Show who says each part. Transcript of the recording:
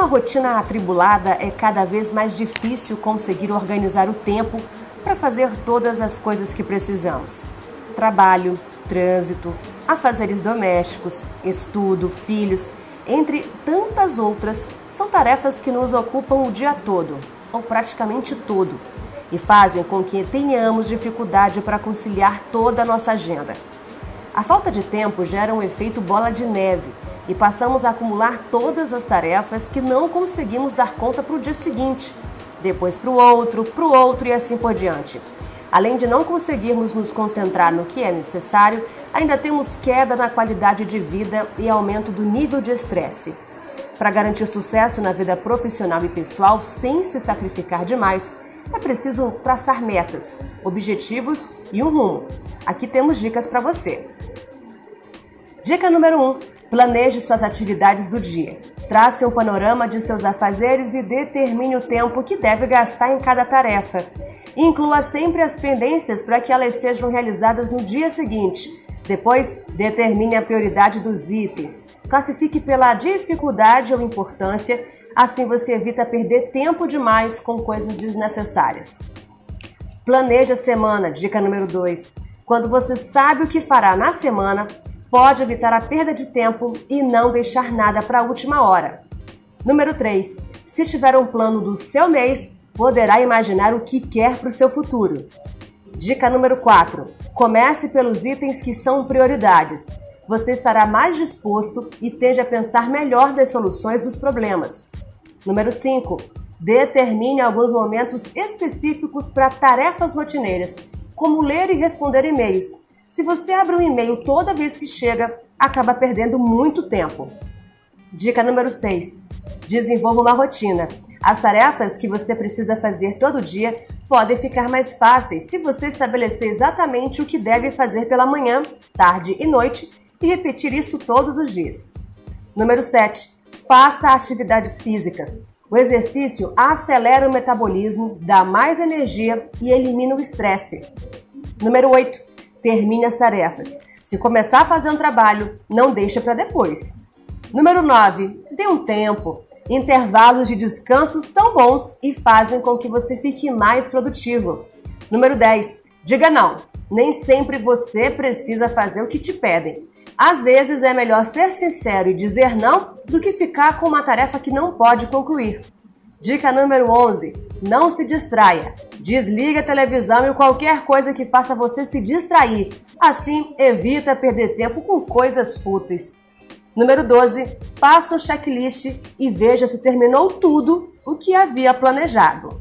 Speaker 1: uma rotina atribulada, é cada vez mais difícil conseguir organizar o tempo para fazer todas as coisas que precisamos. Trabalho, trânsito, afazeres domésticos, estudo, filhos, entre tantas outras, são tarefas que nos ocupam o dia todo, ou praticamente todo, e fazem com que tenhamos dificuldade para conciliar toda a nossa agenda. A falta de tempo gera um efeito bola de neve e passamos a acumular todas as tarefas que não conseguimos dar conta para o dia seguinte, depois para o outro, para o outro e assim por diante. Além de não conseguirmos nos concentrar no que é necessário, ainda temos queda na qualidade de vida e aumento do nível de estresse. Para garantir sucesso na vida profissional e pessoal sem se sacrificar demais, é preciso traçar metas, objetivos e um rumo. Aqui temos dicas para você. Dica número 1: um, planeje suas atividades do dia. Trace um panorama de seus afazeres e determine o tempo que deve gastar em cada tarefa. Inclua sempre as pendências para que elas sejam realizadas no dia seguinte. Depois, determine a prioridade dos itens. Classifique pela dificuldade ou importância, assim você evita perder tempo demais com coisas desnecessárias. Planeje a semana, dica número 2. Quando você sabe o que fará na semana, pode evitar a perda de tempo e não deixar nada para a última hora. Número 3. Se tiver um plano do seu mês, poderá imaginar o que quer para o seu futuro. Dica número 4. Comece pelos itens que são prioridades. Você estará mais disposto e tende a pensar melhor das soluções dos problemas. Número 5. Determine alguns momentos específicos para tarefas rotineiras, como ler e responder e-mails. Se você abre um e-mail toda vez que chega, acaba perdendo muito tempo. Dica número 6. Desenvolva uma rotina. As tarefas que você precisa fazer todo dia podem ficar mais fáceis se você estabelecer exatamente o que deve fazer pela manhã, tarde e noite e repetir isso todos os dias. Número 7. Faça atividades físicas. O exercício acelera o metabolismo, dá mais energia e elimina o estresse. Número 8 termine as tarefas. Se começar a fazer um trabalho, não deixa para depois. Número 9. Dê um tempo. Intervalos de descanso são bons e fazem com que você fique mais produtivo. Número 10. Diga não. Nem sempre você precisa fazer o que te pedem. Às vezes é melhor ser sincero e dizer não do que ficar com uma tarefa que não pode concluir. Dica número 11: não se distraia. Desliga a televisão e qualquer coisa que faça você se distrair. Assim, evita perder tempo com coisas fúteis. Número 12: faça um checklist e veja se terminou tudo o que havia planejado.